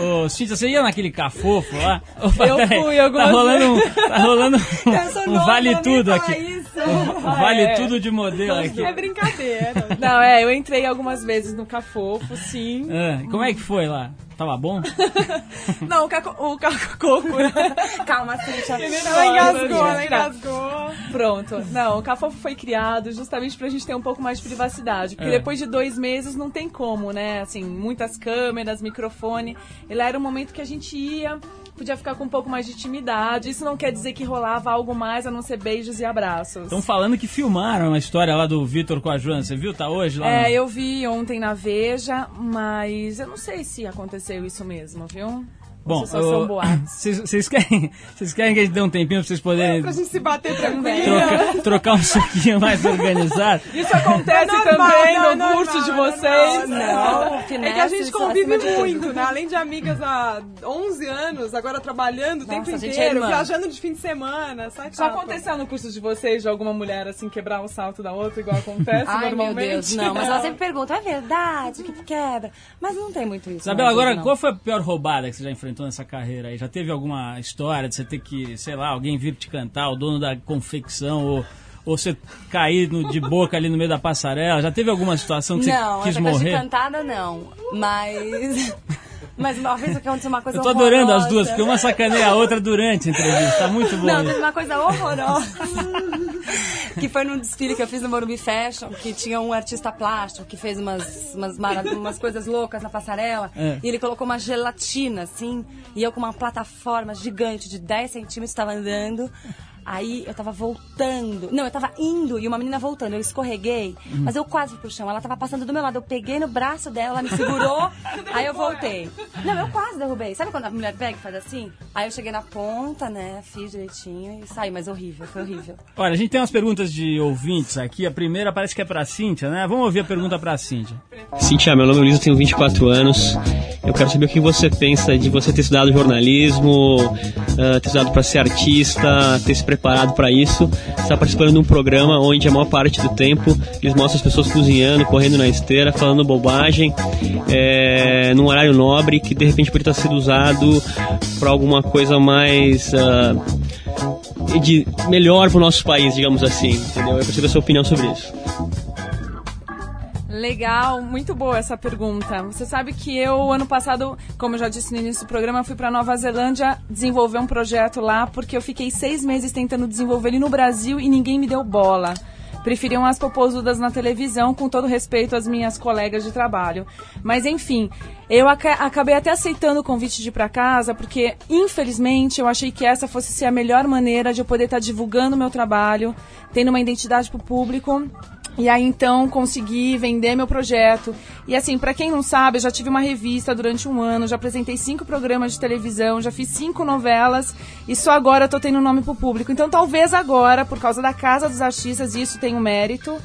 Ô, ô, Cíntia, você ia naquele cafofo lá? Ô, Eu fui algumas Tá rolando um, tá rolando um, um vale tudo aqui. isso. Um Ah, vale é. tudo de modelo aqui. É brincadeira. Não, é, eu entrei algumas vezes no Cafofo, sim. Ah, como é que foi lá? Tava bom? Não, o caco, o caco coco. Calma, Cíntia. Ela engasgou, ela engasgou. Pronto. Não, o Cafofo foi criado justamente pra gente ter um pouco mais de privacidade. Porque É. depois de dois meses não tem como, né? Assim, muitas câmeras, microfone. Ele era um momento que a gente ia, podia ficar com um pouco mais de intimidade. Isso não quer dizer que rolava algo mais a não ser beijos e abraços. Estão falando que filmaram a história lá do Vitor com a Joana. Você viu? Tá hoje lá? É, no- eu vi ontem na Veja, mas eu não sei se aconteceu isso mesmo, viu? Bom, vocês vocês querem, vocês querem que a gente dê um tempinho pra vocês poderem Pra gente se bater tranquilo. trocar, trocar um suquinho mais organizado? Isso acontece É normal, também não, no é curso de vocês? Não, Não, É que a gente convive muito, né? Além de amigas há 11 anos, agora trabalhando o tempo é inteiro, irmã. viajando de fim de semana, sai Já aconteceu no curso de vocês de alguma mulher assim quebrar o salto da outra, igual acontece Ai, meu normalmente? Deus, não. Mas ela sempre pergunta, é verdade que quebra? Mas não tem muito isso. Isabela, não, agora, não. qual foi a pior roubada que você já enfrentou nessa carreira aí? Já teve alguma história de você ter que, sei lá, alguém vir te cantar, o dono da confecção, ou, ou você cair no- de boca ali no meio da passarela? Já teve alguma situação que Não, você quis essa coisa de morrer? cantada não. Mas. Mas uma vez aconteceu uma coisa Eu tô adorando as horrorosa. duas, porque uma sacaneia a outra durante a entrevista. Tá muito bom. Não, teve uma coisa horrorosa. que foi num desfile que eu fiz no Morumbi Fashion, que tinha um artista plástico que fez umas, umas, umas coisas loucas na passarela. É. E ele colocou uma gelatina, assim, e eu com uma plataforma gigante de 10 centímetros estava andando. Aí eu tava voltando. Não, eu tava indo e uma menina voltando. Eu escorreguei, Uhum. mas eu quase fui pro chão. Ela tava passando do meu lado. Eu peguei no braço dela, ela me segurou. aí eu voltei. Não, eu quase derrubei. Sabe quando a mulher pega e faz assim? Aí eu cheguei na ponta, né? Fiz direitinho e saí, mas horrível, foi horrível. Olha, a gente tem umas perguntas de ouvintes aqui. A primeira parece que é pra Cíntia, né? Vamos ouvir a pergunta pra Cíntia. Cintia, meu nome é Luiz, eu tenho 24 anos. Eu quero saber o que você pensa de você ter estudado jornalismo, ah, ter estudado para ser artista, ter se preparado para isso. Está participando de um programa onde a maior parte do tempo eles mostram as pessoas cozinhando, correndo na esteira, falando bobagem, é, num horário nobre que de repente poderia estar sendo usado para alguma coisa mais. ah, de melhor para o nosso país, digamos assim, entendeu? Eu quero saber a sua opinião sobre isso. Legal, muito boa essa pergunta. Você sabe que eu, ano passado, como eu já disse no início do programa, fui para Nova Zelândia desenvolver um projeto lá, porque eu fiquei seis meses tentando desenvolver ele no Brasil e ninguém me deu bola. Preferiam as popozudas na televisão, com todo respeito às minhas colegas de trabalho. Mas enfim, eu aca- acabei até aceitando o convite de ir para casa, porque infelizmente eu achei que essa fosse ser a melhor maneira de eu poder estar divulgando o meu trabalho, tendo uma identidade para o público e aí então consegui vender meu projeto. E assim, pra quem não sabe, eu já tive uma revista durante um ano, já apresentei cinco programas de televisão, já fiz cinco novelas e só agora eu tô tendo nome pro público. Então talvez agora, por causa da Casa dos Artistas, isso tem um mérito,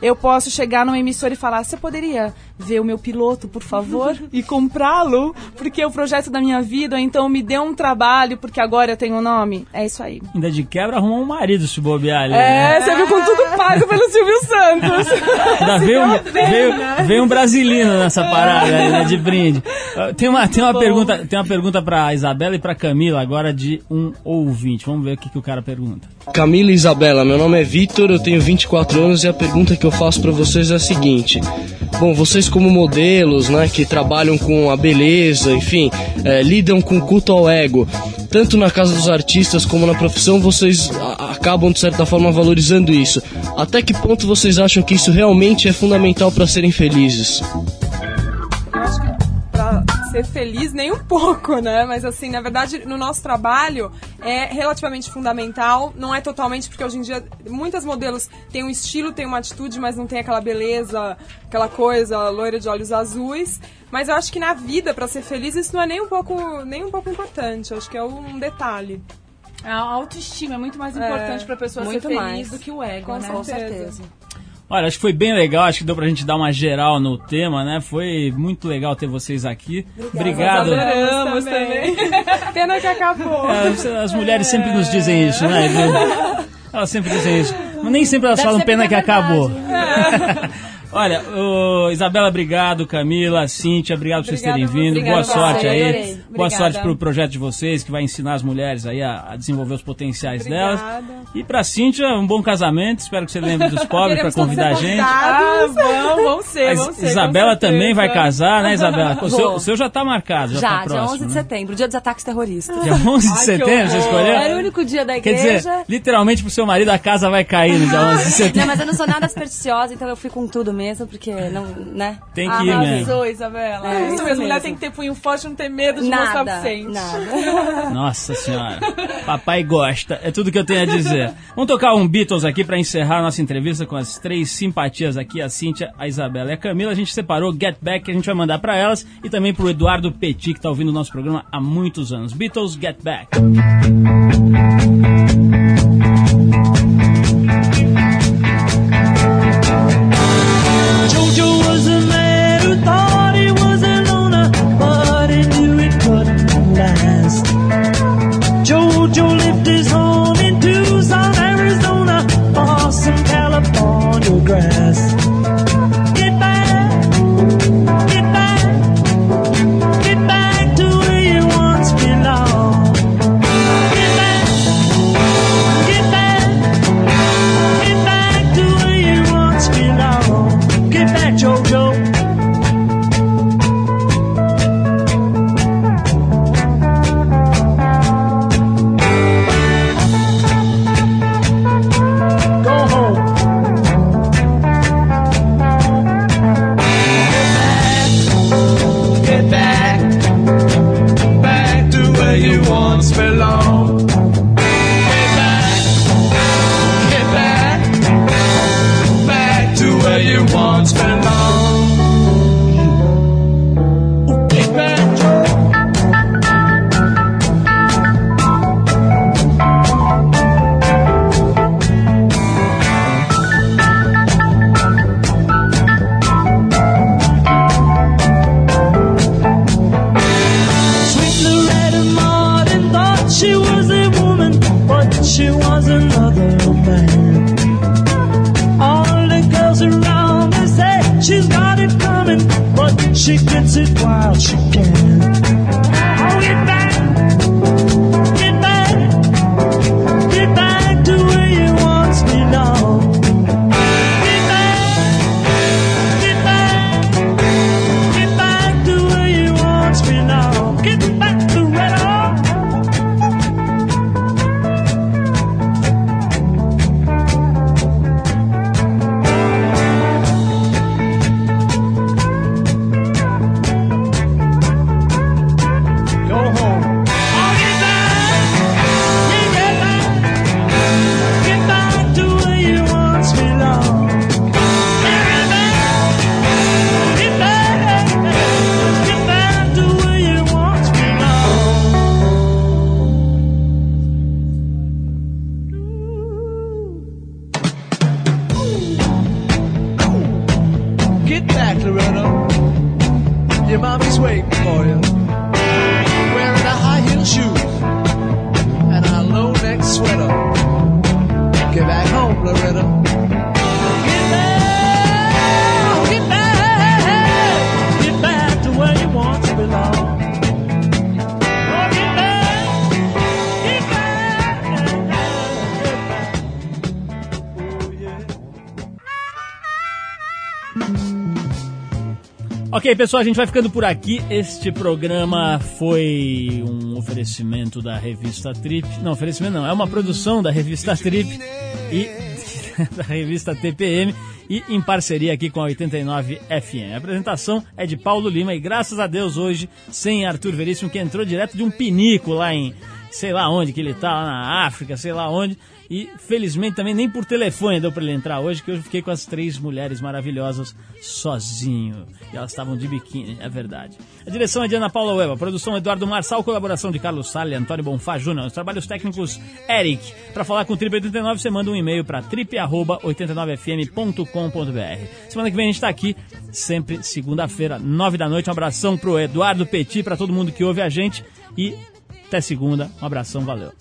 eu posso chegar numa emissora e falar: você poderia ver o meu piloto, por favor, e comprá-lo? Porque é o projeto da minha vida, então me dê um trabalho, porque agora eu tenho um nome. É isso aí. Ainda de quebra, arrumou um marido se bobear ali. É, né? você viu com tudo pago pelo Silvio Santos. Ainda veio, um- veio, veio um brasileiro nessa parada aí, né, de brinde. Ah, Tem uma, tem uma pergunta, tem uma pergunta pra Isabela e pra Camila agora de um ouvinte. Vamos ver o que, que o cara pergunta. Camila e Isabela, meu nome é Vitor, eu tenho 24 anos e a pergunta que eu faço para vocês é a seguinte: Bom, vocês como modelos, né, que trabalham com a beleza, enfim, é, lidam com culto ao ego, tanto na casa dos artistas como na profissão, vocês acabam de certa forma valorizando isso. Até que ponto vocês acham que isso realmente é fundamental para serem felizes? Ser feliz nem um pouco, né? Mas assim, na verdade, no nosso trabalho é relativamente fundamental. Não é totalmente, porque hoje em dia muitas modelos têm um estilo, têm uma atitude, mas não tem aquela beleza, aquela coisa loira de olhos azuis. Mas eu acho que na vida, pra ser feliz, isso não é nem um pouco, nem um pouco importante. Eu acho que é um detalhe. A autoestima é muito mais É, importante pra pessoa ser feliz mais. do que o ego, Com né? certeza. Olha, acho que foi bem legal, acho que deu pra gente dar uma geral no tema, né? Foi muito legal ter vocês aqui. Obrigado. Nós adoramos também. Pena que acabou. É, as- mulheres sempre nos dizem isso, né? Elas sempre dizem isso. Mas nem sempre elas Deve falam pena porque que é verdade. acabou. Olha, ô, Isabela, obrigado. Camila, Cíntia, obrigado por vocês terem vindo. Obrigada Boa a você, sorte aí. adorei. Boa Obrigada. sorte pro projeto de vocês, que vai ensinar as mulheres aí a, a desenvolver os potenciais delas. E pra Cíntia, um bom casamento. Espero que você lembre dos pobres todos convidar a gente. Ah, vamos, vamos ser, vamos ser. Isabela também vai casar, né, Isabela? O seu, o seu já tá marcado, já, Já, tá dia próximo. 11 de né? setembro, dia dos ataques terroristas. Dia 11 de setembro, você escolheu? Era o único dia da Quer igreja. dizer, literalmente pro seu marido a casa vai cair no dia 11 de setembro. Não, mas eu não sou nada supersticiosa, então eu fui com tudo mesmo, porque não, né? Tem que ir mesmo. Arrasou, Isabela. É, isso isso mesmo, mulher tem que ter punho forte, não ter medo de Nada, mostrar sente. nada. Nossa senhora, papai gosta, é tudo que eu tenho a dizer. Vamos tocar um Beatles aqui pra encerrar a nossa entrevista com as três simpatias aqui, a Cíntia, a Isabela e a Camila. A gente separou Get Back, que a gente vai mandar pra elas, e também pro Eduardo Petit, que tá ouvindo o nosso programa há muitos anos. Beatles, Get Back. Grass. Ok, pessoal, a gente vai ficando por aqui. Este programa foi um oferecimento da revista Trip. Não, oferecimento não, é uma produção da revista Trip e da revista TPM e em parceria aqui com a 89 FM. A apresentação é de Paulo Lima e graças a Deus hoje sem Arthur Veríssimo que entrou direto de um pinico lá em sei lá onde que ele tá, lá na África, sei lá onde. E felizmente também nem por telefone deu para ele entrar hoje, que eu fiquei com as três mulheres maravilhosas sozinho. E elas estavam de biquíni, é verdade. A direção é de Ana Paula a produção é Eduardo Marçal, colaboração de Carlos Salles, Antônio Bonfá Júnior, os trabalhos técnicos Eric. Para falar com o Trip 89, você manda um e-mail para trip89fm.com.br. Semana que vem a gente tá aqui, sempre segunda-feira, nove da noite. Um abração pro Eduardo Petit, para todo mundo que ouve a gente e até segunda. Um abração, valeu.